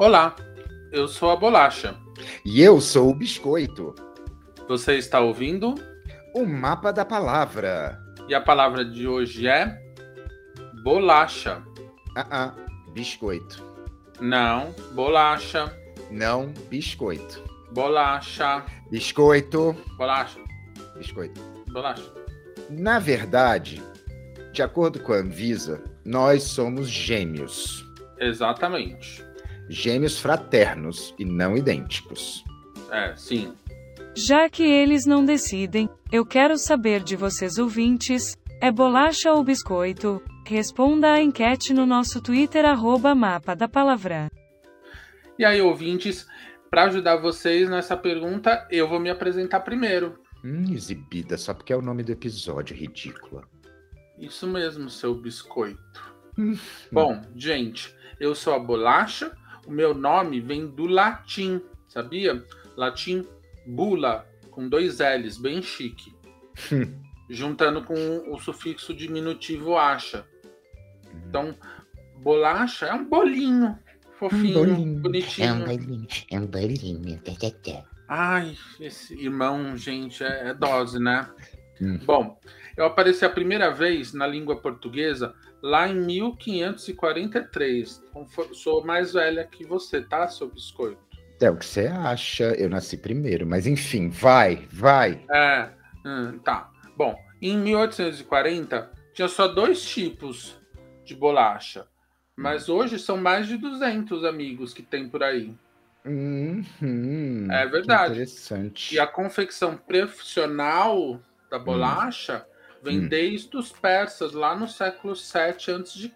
Olá, eu sou a Bolacha. E eu sou o Biscoito. Você está ouvindo? O Mapa da Palavra. E a palavra de hoje é bolacha. Ah, ah, biscoito. Não, bolacha. Não, biscoito. Bolacha. Biscoito. Bolacha. Biscoito. Bolacha. Na verdade, de acordo com a Anvisa, nós somos gêmeos. Exatamente. Gêmeos fraternos e não idênticos. É, sim. Já que eles não decidem, eu quero saber de vocês ouvintes: é bolacha ou biscoito? Responda a enquete no nosso Twitter, arroba mapa da palavra. E aí, ouvintes, para ajudar vocês nessa pergunta, eu vou me apresentar primeiro. Hum, exibida só porque é o nome do episódio, ridícula. Isso mesmo, seu biscoito. Hum. Bom, gente, eu sou a Bolacha. O meu nome vem do latim, sabia? Latim bula, com dois L's, bem chique. Juntando com o sufixo diminutivo acha. Então, bolacha é um bolinho fofinho, bolinho. bonitinho. É um bolinho, é um bolinho. Tá, tá, tá. Ai, esse irmão, gente, é, é dose, né? Hum. Bom, eu apareci a primeira vez na língua portuguesa lá em 1543. Então, Sou mais velha que você, tá, seu biscoito? É o que você acha. Eu nasci primeiro, mas enfim, vai, vai. É, hum, tá. Bom, em 1840 tinha só dois tipos de bolacha. Mas hoje são mais de 200 amigos que tem por aí. Uhum, É verdade. Interessante. E a confecção profissional da bolacha vem Hum. desde os persas, lá no século 7 a.C.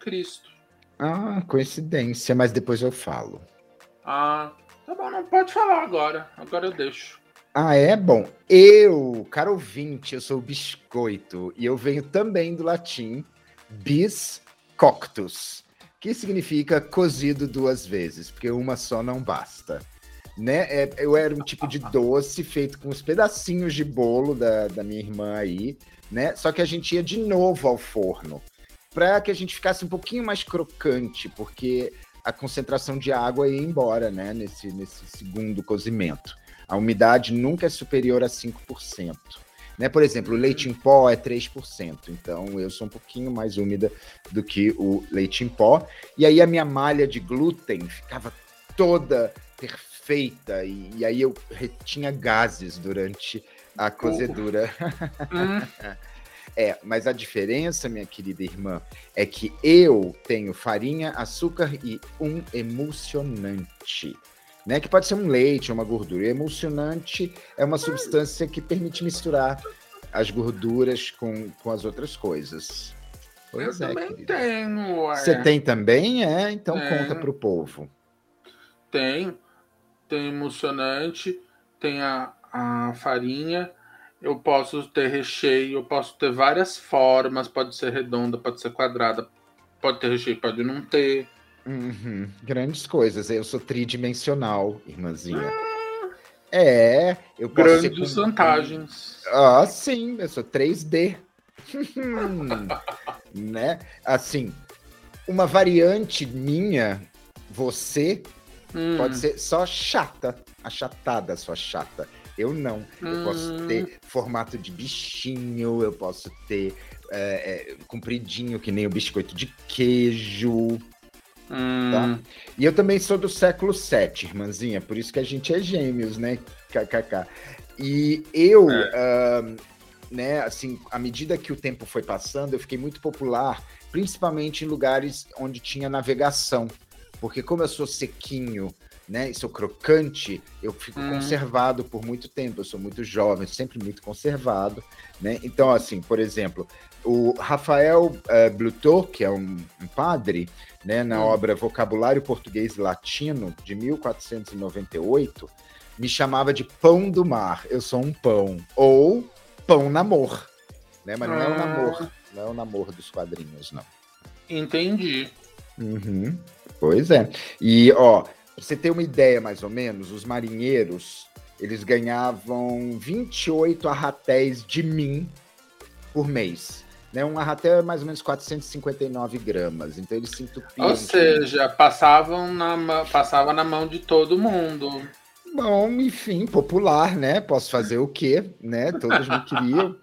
Ah, coincidência, mas depois eu falo. Ah, tá bom, não pode falar agora. Agora eu deixo. Ah, é? Bom, eu, caro ouvinte, eu sou o biscoito e eu venho também do latim bis coctus, que significa cozido duas vezes, porque uma só não basta. Né? É, eu era um tipo de doce feito com os pedacinhos de bolo da, da minha irmã aí, né? Só que a gente ia de novo ao forno para que a gente ficasse um pouquinho mais crocante, porque a concentração de água ia embora, né? Nesse, nesse segundo cozimento. A umidade nunca é superior a 5%. Né? Por exemplo, o leite em pó é 3%, então eu sou um pouquinho mais úmida do que o leite em pó. E aí a minha malha de glúten ficava toda perfeita, e, e aí eu retinha gases durante a cozedura. Hum, É, mas a diferença, minha querida irmã, é que eu tenho farinha, açúcar e um emulsionante. Né, que pode ser um leite ou uma gordura. E emulsionante é uma substância que permite misturar as gorduras com, com as outras coisas. eu Pois é, também querida. tenho. ué. Você tem também? É? Então Tenho. conta pro povo. Tem. Tem emulsionante, tem a, a farinha. Eu posso ter recheio, eu posso ter várias formas. Pode ser redonda, pode ser quadrada. Pode ter recheio, pode não ter. Uhum, Grandes coisas. Eu sou tridimensional, irmãzinha. É, eu posso ser Grandes com- vantagens. Ah, sim, eu sou 3D. né? Assim, uma variante minha, você, Hum, pode ser só chata, achatada, só chata. Eu não. Eu posso Hum. ter formato de bichinho, eu posso ter é, é, compridinho, que nem o biscoito de queijo. hum, tá? E eu também sou do século VII, irmãzinha, por isso que a gente é gêmeos, né? KKK. E eu, ahn, né, assim, à medida que o tempo foi passando, eu fiquei muito popular, principalmente em lugares onde tinha navegação. Porque como eu sou sequinho, né, e sou crocante, eu fico Hum. conservado por muito tempo. Eu sou muito jovem, sempre muito conservado, né? Então, assim, por exemplo, o Rafael Blutot, que é um, um padre, né, na Hum. obra Vocabulário Português Latino, de 1498, me chamava de pão do mar. Eu sou um pão. Ou pão namor. Né? Mas não é o Ah. namor. Não é o namor dos quadrinhos, não. entendi. Uhum. Pois é. E, ó, pra você ter uma ideia, mais ou menos, os marinheiros, eles ganhavam 28 arratéis de mim por mês. né? Um até mais ou menos 459 gramas. Então eles se entupiam. Ou seja, passavam na, passava na mão de todo mundo. Bom, enfim, popular, né? Posso fazer o quê, né? Todos me queriam.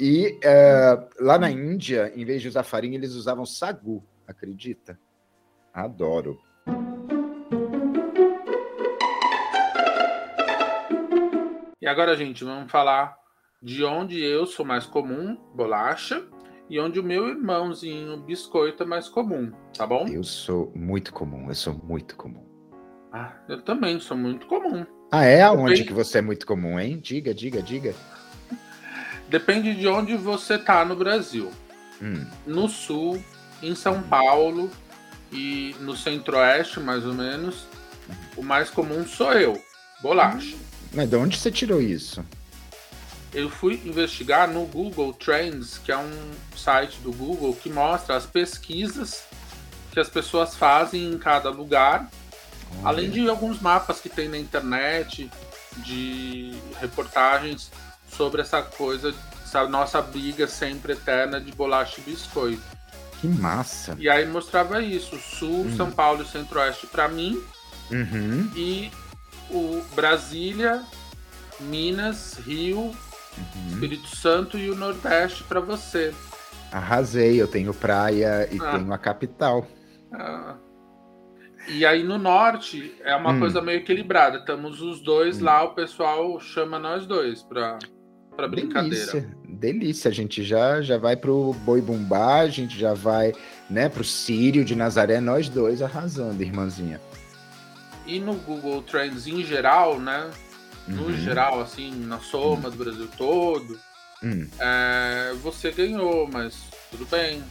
E eh, lá na Índia, em vez de usar farinha, eles usavam sagu, acredita? Adoro. E agora, gente, vamos falar de onde eu sou mais comum, bolacha, e onde o meu irmãozinho, biscoito, é mais comum, tá bom? Eu sou muito comum, eu sou muito comum. Ah, eu também sou muito comum. Ah, é? Aonde Depende- que você é muito comum, hein? Diga, diga, diga. Depende de onde você tá no Brasil. Hum, No sul, em São Paulo e no centro-oeste, mais ou menos, o mais comum sou eu, bolacha. mas de onde você tirou isso? Eu fui investigar no Google Trends, que é um site do Google que mostra as pesquisas que as pessoas fazem em cada lugar, além de alguns mapas que tem na internet, de reportagens sobre essa coisa, essa nossa briga sempre eterna de bolacha e biscoito. Que massa. E aí mostrava isso, Sul, Hum. São Paulo e Centro-Oeste para mim, Uhum, e o Brasília, Minas, Rio, uhum. Espírito Santo e o Nordeste para você. Arrasei, eu tenho praia e Ah. tenho a capital. Ah, E aí no norte é uma Hum. coisa meio equilibrada. Estamos os dois lá, o pessoal chama nós dois para para brincadeira. Delícia, delícia. A gente já, já vai pro Boi Bumbá, a gente já vai, né, pro Sírio de Nazaré, nós dois arrasando, irmãzinha. E no Google Trends em geral, né? No Uhum. geral, assim, na soma do Brasil todo, Hum, é, você ganhou, mas tudo bem.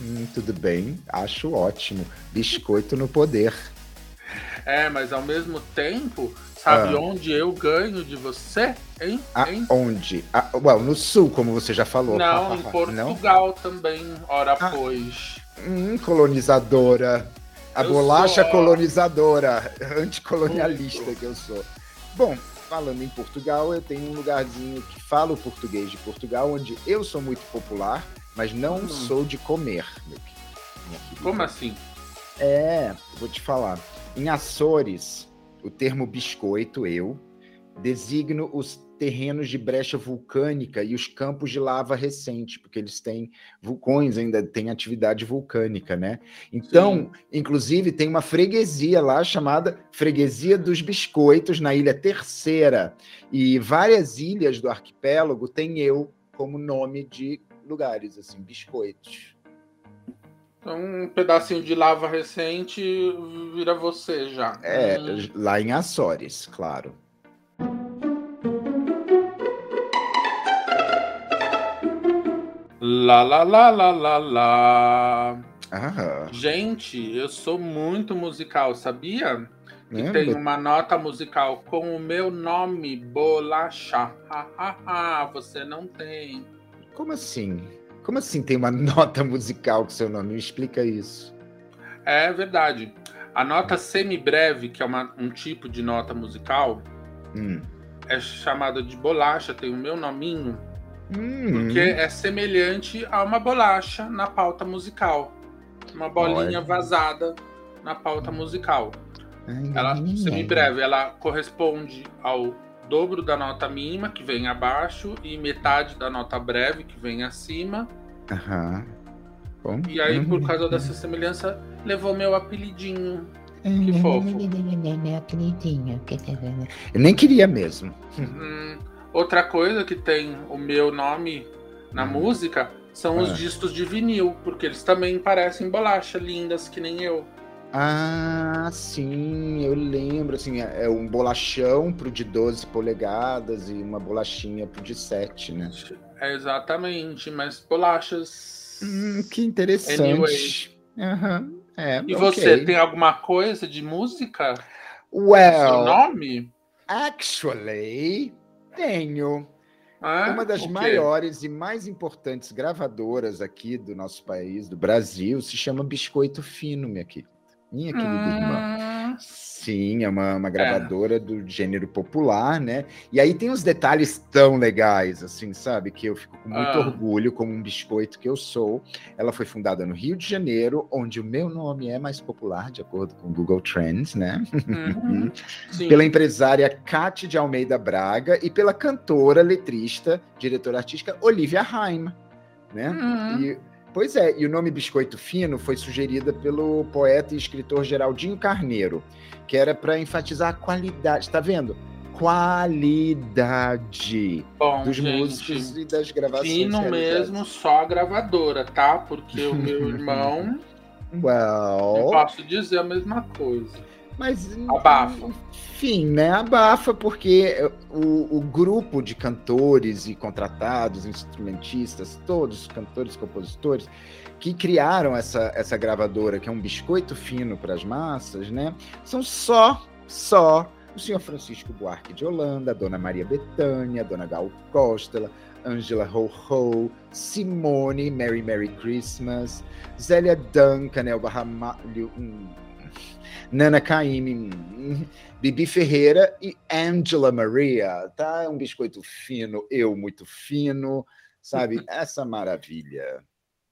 hum, tudo bem, acho ótimo. Biscoito no poder. É, mas ao mesmo tempo, sabe Ah. onde eu ganho de você? Hein? Aonde? Ah, well, no sul, como você já falou. Não, em Não? Portugal também, ora Ah. pois. Hum, colonizadora. A Eu bolacha sou. colonizadora, anticolonialista Muito. que eu sou. Bom, falando em Portugal, eu tenho um lugarzinho que fala o português de Portugal, onde eu sou muito popular, mas não Hum. sou de comer, meu querido. Como assim? É, vou te falar. Em Açores, o termo biscoito, eu, designo os terrenos de brecha vulcânica e os campos de lava recente, porque eles têm vulcões, ainda têm atividade vulcânica, né? Então, inclusive, tem uma freguesia lá chamada Freguesia dos Biscoitos, na Ilha Terceira. E várias ilhas do arquipélago têm eu como nome de lugares, assim, biscoitos. Então, um pedacinho de lava recente vira você já. É, lá em Açores, claro. Lá, lá, lá, lá, lá, lá. Ah, Gente, eu sou muito musical, sabia? Que tem uma nota musical com o meu nome, Bolacha. Ha, ha, ha, você não tem. Como assim? Como assim tem uma nota musical com seu nome? Me explica isso. É verdade. A nota semibreve, que é uma- um tipo de nota musical, Hum. é chamada de bolacha, tem o meu nominho, Hum. porque é semelhante a uma bolacha na pauta musical. Uma bolinha Olha. vazada na pauta musical. Ai, Ela semibreve, ela corresponde ao dobro da nota mínima, que vem abaixo, e metade da nota breve, que vem acima. Aham. Bom. E aí, por causa dessa semelhança, levou meu apelidinho. Que fofo. Meu queridinho. Eu nem queria mesmo. Hum, outra coisa que tem o meu nome na Hum. música são os Ah. discos de vinil, porque eles também parecem bolacha, lindas que nem eu. Ah, sim, eu lembro, assim, é é um bolachão pro de 12 polegadas e uma bolachinha pro de 7, né? É exatamente, mas bolachas. Hum, que interessante. Aham, é, E ok. você, tem alguma coisa de música? Seu Well, nome? actually, tenho. Ah, Uma das o quê? maiores e mais importantes gravadoras aqui do nosso país, do Brasil, se chama Biscoito Fino, minha querida. Minha querida irmã. Sim, é uma, uma gravadora é. do gênero popular, né? E aí tem uns detalhes tão legais, assim, sabe? Que eu fico com muito ah. orgulho, como um biscoito que eu sou. Ela foi fundada no Rio de Janeiro, onde o meu nome é mais popular, de acordo com o Google Trends, né? Uhum. pela empresária Kate de Almeida Braga e pela cantora, letrista, diretora artística Olivia Haim, né? Uhum. E Pois é, e o nome Biscoito Fino foi sugerido pelo poeta e escritor Geraldinho Carneiro, que era para enfatizar a qualidade, tá vendo? Qualidade Bom, dos gente, músicos e das gravações. Fino mesmo, só a gravadora, tá? Porque o meu irmão. well... Eu posso dizer a mesma coisa. Mas. Abafa. Enfim, né? Abafa, porque o, o grupo de cantores e contratados, instrumentistas, todos, cantores, compositores, que criaram essa, essa gravadora, que é um biscoito fino para as massas, né? São só, só o senhor Francisco Buarque de Holanda, a dona Maria Bethânia, a dona Gal Costa, Angela Ho Ho, Simone, Merry Merry Christmas, Zélia Duncan, Elba Ramalho, um, Nana Caymmi, Bibi Ferreira e Angela Maria, tá? É um biscoito fino, eu muito fino, sabe? Essa maravilha.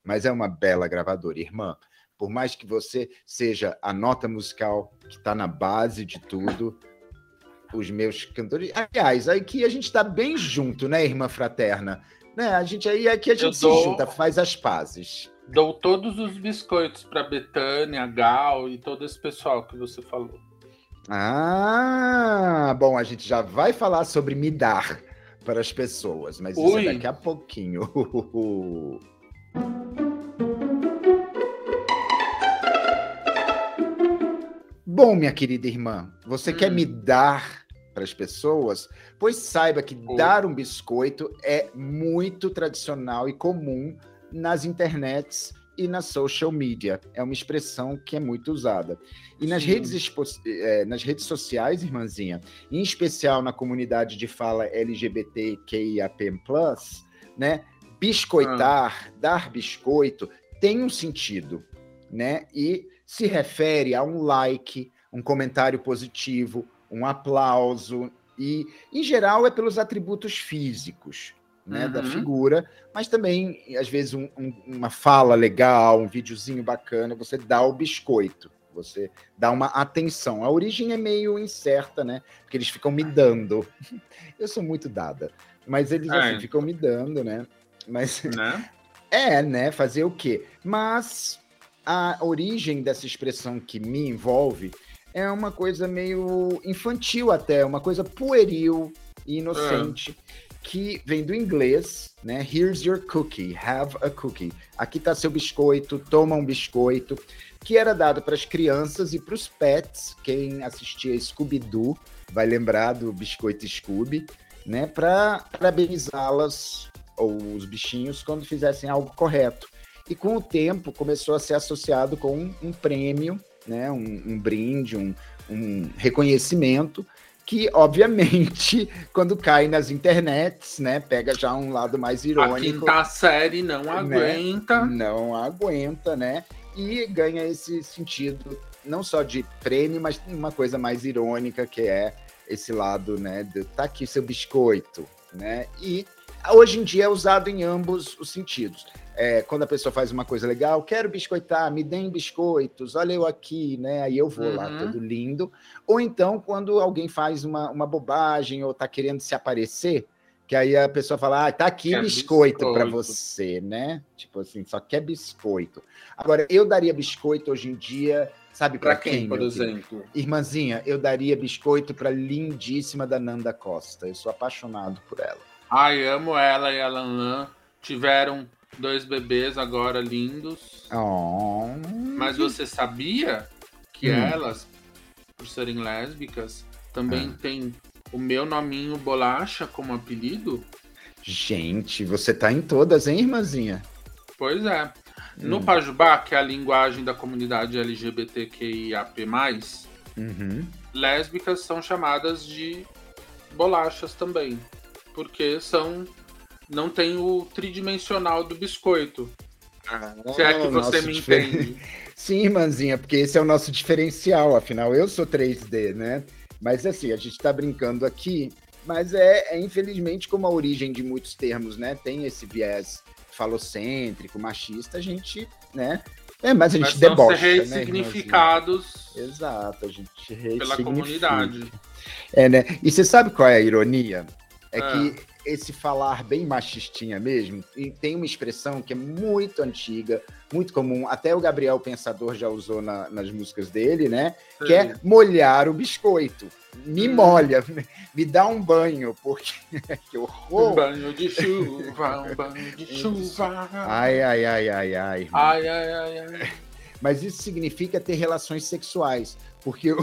Mas é uma bela gravadora, irmã. Por mais que você seja a nota musical que está na base de tudo, os meus cantores. Aliás, aqui a gente está bem junto, né, irmã fraterna? Né? A gente aí aqui a gente se junta, faz as pazes. Dou todos os biscoitos para Betânia, Gal e todo esse pessoal que você falou. Ah, bom, a gente já vai falar sobre me dar para as pessoas, mas Ui. isso é daqui a pouquinho. Bom, minha querida irmã, você hum. quer me dar para as pessoas? Pois saiba que dar um biscoito é muito tradicional e comum nas internets e na social media. É uma expressão que é muito usada. E nas redes, é, nas redes sociais, irmãzinha, em especial na comunidade de fala LGBTQIAP+, né? Biscoitar, ah. dar biscoito, tem um sentido, né? E se refere a um like, um comentário positivo, um aplauso, e, em geral, é pelos atributos físicos né, uhum. da figura, mas também, às vezes, um, um, uma fala legal, um videozinho bacana, você dá o biscoito, você dá uma atenção. A origem é meio incerta, né? Porque eles ficam me dando. Eu sou muito dada, mas eles é. assim, ficam me dando, né? Mas né? é, né? Fazer o quê? Mas a origem dessa expressão que me envolve é uma coisa meio infantil até, uma coisa pueril e inocente. É que vem do inglês, né? Here's your cookie, have a cookie. Aqui está seu biscoito, toma um biscoito, que era dado para as crianças e para os pets. Quem assistia Scooby-Doo vai lembrar do biscoito Scooby, né? Para parabenizá-las ou os bichinhos quando fizessem algo correto. E com o tempo começou a ser associado com um, um prêmio, né? Um, um brinde, um, um reconhecimento que, obviamente, quando cai nas internets, né, pega já um lado mais irônico. A quinta série não né? aguenta. Não aguenta, né? E ganha esse sentido, não só de prêmio, mas uma coisa mais irônica, que é esse lado, né, de tá aqui seu biscoito, né? E hoje em dia é usado em ambos os sentidos é, quando a pessoa faz uma coisa legal, quero biscoitar, me deem biscoitos, olha eu aqui, né? Aí eu vou uhum. lá, todo lindo. Ou então, quando alguém faz uma, uma bobagem ou tá querendo se aparecer, que aí a pessoa fala, ah, tá aqui quer biscoito, biscoito. para você, né? Tipo assim, só quer biscoito. Agora, eu daria biscoito hoje em dia, sabe para quem, quem, por exemplo? Irmãzinha, eu daria biscoito para lindíssima da Nanda Costa. Eu sou apaixonado por ela. Ai, amo ela e a Lan Tiveram dois bebês agora lindos. Oh. Mas você sabia que hum. elas, por serem lésbicas, também ah. têm o meu nominho Bolacha como apelido? Gente, você tá em todas, hein, irmãzinha? Pois é. No hum. Pajubá, que é a linguagem da comunidade LGBTQIAP+, uhum. lésbicas são chamadas de bolachas também, porque são não tem o tridimensional do biscoito. Se é que Ah, você me difer- entende. Sim, irmãzinha, porque esse é o nosso diferencial, afinal, eu sou 3D, né? Mas assim, a gente tá brincando aqui, mas é, é, infelizmente como a origem de muitos termos, né? Tem esse viés falocêntrico, machista, a gente, né? É, mas a Mas gente são debocha, ser né, ressignificados Exato, a gente pela ressignifica. comunidade. É, né? E você sabe qual é a ironia? É Ah. que esse falar bem machistinha mesmo, e tem uma expressão que é muito antiga, muito comum, até o Gabriel Pensador já usou na- nas músicas dele, né? Que é molhar o biscoito. Me Hum. molha, me dá um banho, porque que Um horror. banho de chuva, um banho de chuva. Ai, ai, ai, ai, ai. irmão. ai, ai, ai, ai. Mas isso significa ter relações sexuais, porque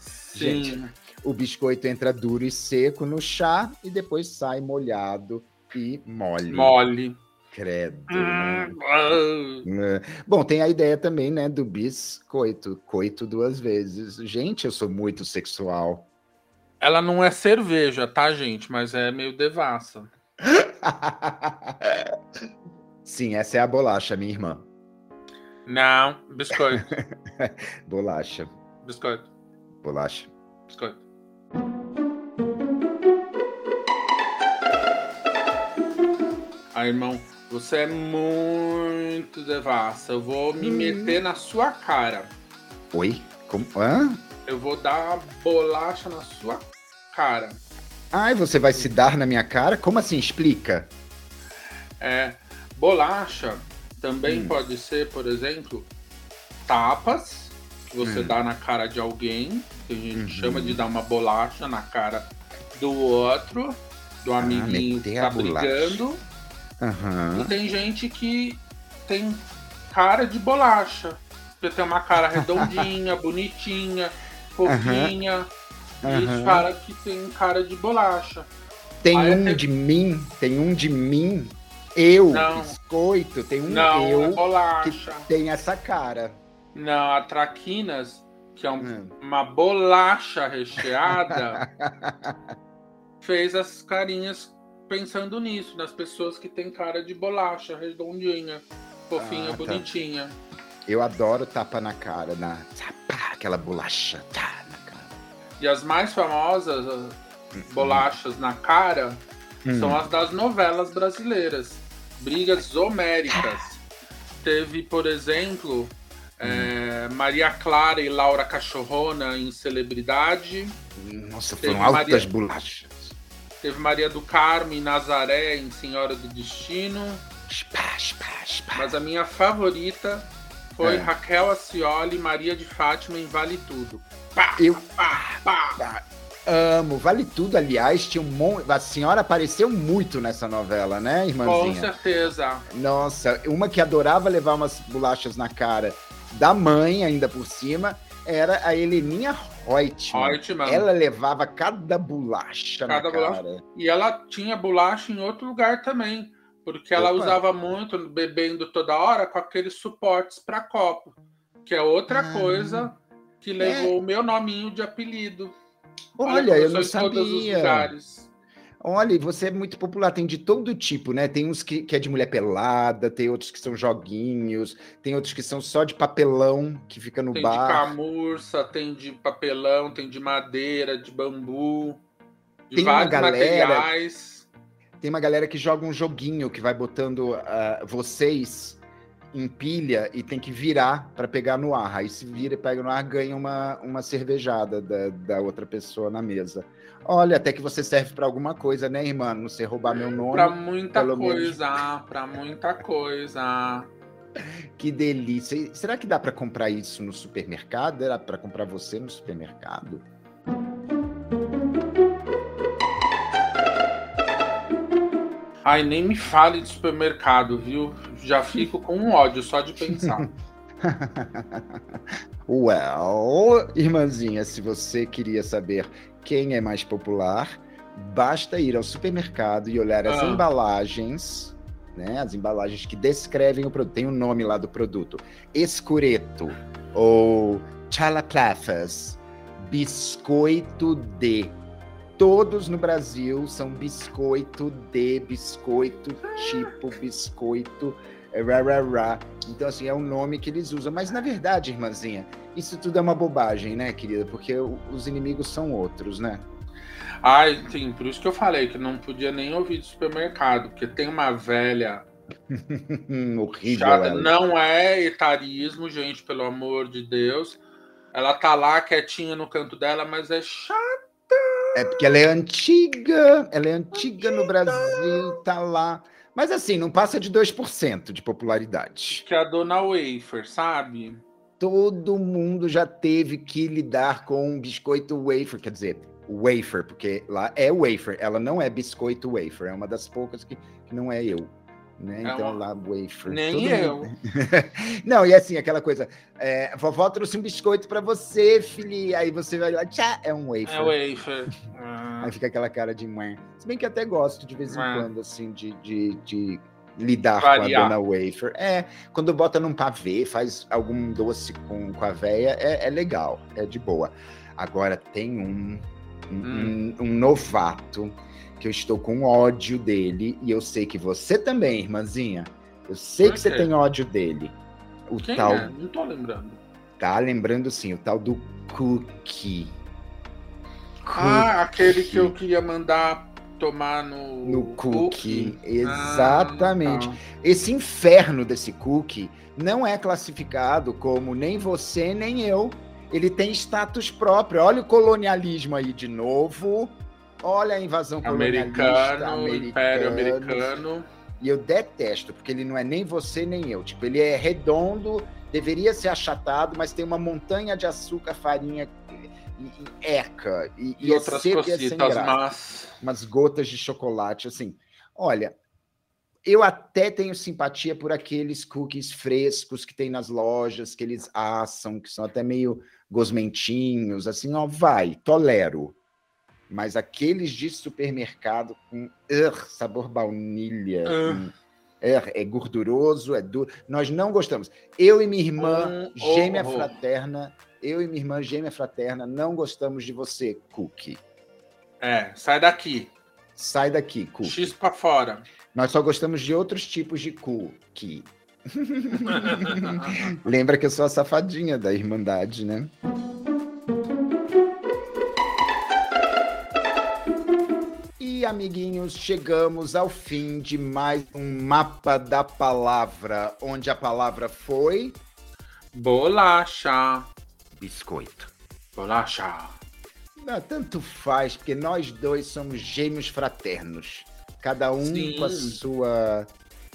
Sim. O biscoito entra duro e seco no chá e depois sai molhado e mole. Mole. Credo. Hum, né? ah. Né? Bom, tem a ideia também, né, do biscoito, coito duas vezes. Gente, eu sou muito sexual. Ela não é cerveja, tá, gente? Mas é meio devassa. Sim, essa é a bolacha, minha irmã. Não, biscoito. Bolacha, Biscoito. bolacha. Biscoito. Ah, irmão, você é muito devassa. Eu vou me Hum. meter na sua cara. Oi? Como? Hã? Eu vou dar uma bolacha na sua cara. Ai, você vai se dar na minha cara? Como assim? Explica. É, bolacha também Hum. pode ser, por exemplo, tapas que você Hum. dá na cara de alguém, que a gente Uhum. chama de dar uma bolacha na cara do outro, do amiguinho que tá brigando. E Aham. tem gente que tem cara de bolacha. Porque tem uma cara redondinha, bonitinha, fofinha. E Aham. os caras que tem cara de bolacha. Tem Aí um tem- de mim, tem um de mim. Eu, Não. biscoito, tem um Não, eu é que bolacha. tem essa cara. Não, a traquinas, que é um- Hum. uma bolacha recheada, fez as carinhas pensando nisso, nas pessoas que têm cara de bolacha, redondinha, fofinha, Ah, tá. bonitinha. Eu adoro tapa na cara, na aquela bolacha, tá na cara. E as mais famosas as bolachas na cara Hum. são as das novelas brasileiras. Brigas homéricas. Teve, por exemplo, é, Maria Clara e Laura Cachorrona em Celebridade. Nossa, Teve foram altas Maria- bolachas. Teve Maria do Carmo e Nazaré em Senhora do Destino. Spá, spá, spá. Mas a minha favorita foi É. Raquel Acioli e Maria de Fátima em Vale Tudo. Pá, Eu- pá, pá. Amo. Vale tudo, aliás, tinha um monte. A senhora apareceu muito nessa novela, né, Com irmãzinha? certeza. Nossa, uma que adorava levar umas bolachas na cara da mãe, ainda por cima, era a Heleninha Reutemann. Reutemann. Ela levava cada bolacha Cada na bolacha. cara. E ela tinha bolacha em outro lugar também. Porque ela Opa. usava muito, bebendo toda hora, com aqueles suportes para copo. Que é outra Ah. coisa que levou o meu nominho de apelido. Olha, como eu não sabia. Olha, você é muito popular, tem de todo tipo, né? Tem uns que, que é de mulher pelada, tem outros que são joguinhos, tem outros que são só de papelão, que fica no Tem de bar. camurça, tem de papelão, tem de madeira, de bambu, de Tem uma vários galera- materiais. Tem uma galera que joga um joguinho que vai botando ah, vocês em pilha e tem que virar para pegar no ar. Aí se vira e pega no ar, ganha uma, uma cervejada da, da outra pessoa na mesa. Olha, até que você serve para alguma coisa, né, irmã? Não sei roubar meu nome. Pra muita coisa, pra muita coisa. Que delícia. Será que dá para comprar isso no supermercado? Dá para comprar você no supermercado? Ai, nem me fale de supermercado, viu? Já fico com um ódio só de pensar. Well, irmãzinha, se você queria saber quem é mais popular, basta ir ao supermercado e olhar as Ah. embalagens, né? As embalagens que descrevem o produto. Tem o nome lá do produto: escureto ou chalaplafas, biscoito de. Todos no Brasil são biscoito de, biscoito tipo, biscoito é ra, ra, ra. Então, assim, é um nome que eles usam. Mas, na verdade, irmãzinha, isso tudo é uma bobagem, né, querida? Porque os inimigos são outros, né? Ai, sim, por isso que eu falei que não podia nem ouvir de supermercado, porque tem uma velha Horrível. chata. Não é etarismo, gente, pelo amor de Deus. Ela tá lá quietinha no canto dela, mas é chata. É porque ela é antiga, ela é antiga no Brasil, tá lá. Mas assim, não passa de 2% de popularidade. Que é a dona Wafer, sabe? Todo mundo já teve que lidar com um biscoito wafer, quer dizer, wafer, porque lá é wafer, ela não é biscoito wafer, é uma das poucas que, que não é eu. Né? É Então uma- lá wafer. Nem eu. mundo- não, e assim, aquela coisa, é, vovó trouxe um biscoito pra você, filha, aí você vai lá, tchá, é um wafer. É Wafer. Ah, Aí fica aquela cara de mãe. Se bem que até gosto de vez em É. quando, assim, de, de, de lidar Variar. com a dona Wafer. É, quando bota num pavê, faz algum doce com, com a véia, é, é legal, é de boa. Agora tem um, um, Hum. um- um novato que eu estou com ódio dele, e eu sei que você também, irmãzinha. Eu sei que você tem ódio dele. O Quem tal. é? Não tô lembrando. Tá lembrando sim, o tal do Cookie. Ah, aquele que eu Cookie. queria mandar tomar no. No cookie, Ah, exatamente. tá. Esse inferno desse cookie não é classificado como nem você nem eu. Ele tem status próprio. Olha o colonialismo aí de novo. Olha a invasão colonialista Americano, Império americana. Americano. E eu detesto, porque ele não é nem você nem eu. Tipo, ele é redondo, deveria ser achatado, mas tem uma montanha de açúcar, farinha e, e eca. E, E, outras e é sem cositas, mas. umas gotas de chocolate, assim. Olha, eu até tenho simpatia por aqueles cookies frescos que tem nas lojas, que eles assam, que são até meio gosmentinhos, assim, ó, vai, tolero. Mas aqueles de supermercado com ur, sabor baunilha, com- ur, é gorduroso, é duro. Nós não gostamos. Eu e minha irmã, Um gêmea horror. fraterna, eu e minha irmã gêmea fraterna, não gostamos de você, cookie. É, sai daqui. Sai daqui, cookie. X pra fora. Nós só gostamos de outros tipos de cookie. Lembra que eu sou a safadinha da Irmandade, né? E, amiguinhos, chegamos ao fim de mais um mapa da palavra, onde a palavra foi Bolacha. biscoito. Bolacha. Não, tanto faz, porque nós dois somos gêmeos fraternos. Cada um Sim. com a sua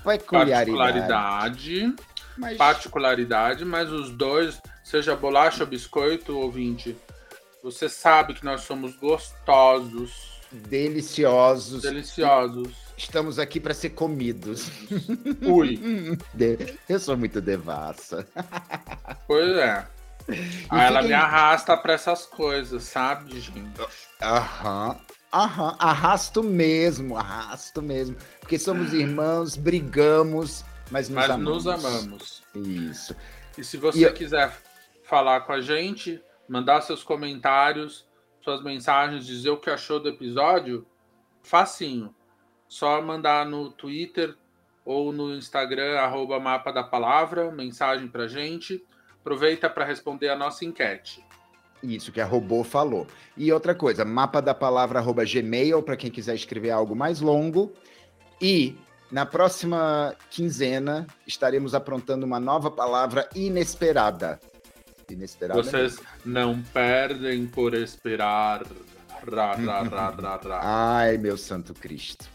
peculiaridade. Particularidade. Mas... Particularidade, mas os dois, seja bolacha ou biscoito, ouvinte, você sabe que nós somos gostosos, deliciosos. deliciosos. Estamos aqui para ser comidos. Ui, Eu sou muito devassa. pois é. Aí ela me arrasta pra essas coisas, sabe, gente? Aham. Aham. Arrasto mesmo, arrasto mesmo. Porque somos irmãos, brigamos, mas nos Mas amamos. nos amamos. Isso. E se você E quiser falar com a gente, mandar seus comentários, suas mensagens, dizer o que achou do episódio, facinho. Só mandar no Twitter ou no Instagram, arroba mapa da palavra, mensagem pra gente. Aproveita para responder a nossa enquete. Isso que a robô falou. E outra coisa, mapa da palavra arroba gmail para quem quiser escrever algo mais longo. E na próxima quinzena estaremos aprontando uma nova palavra inesperada. Inesperada. Vocês não perdem por esperar. Ra, ra, ra, ra, ra. Ai, meu santo Cristo.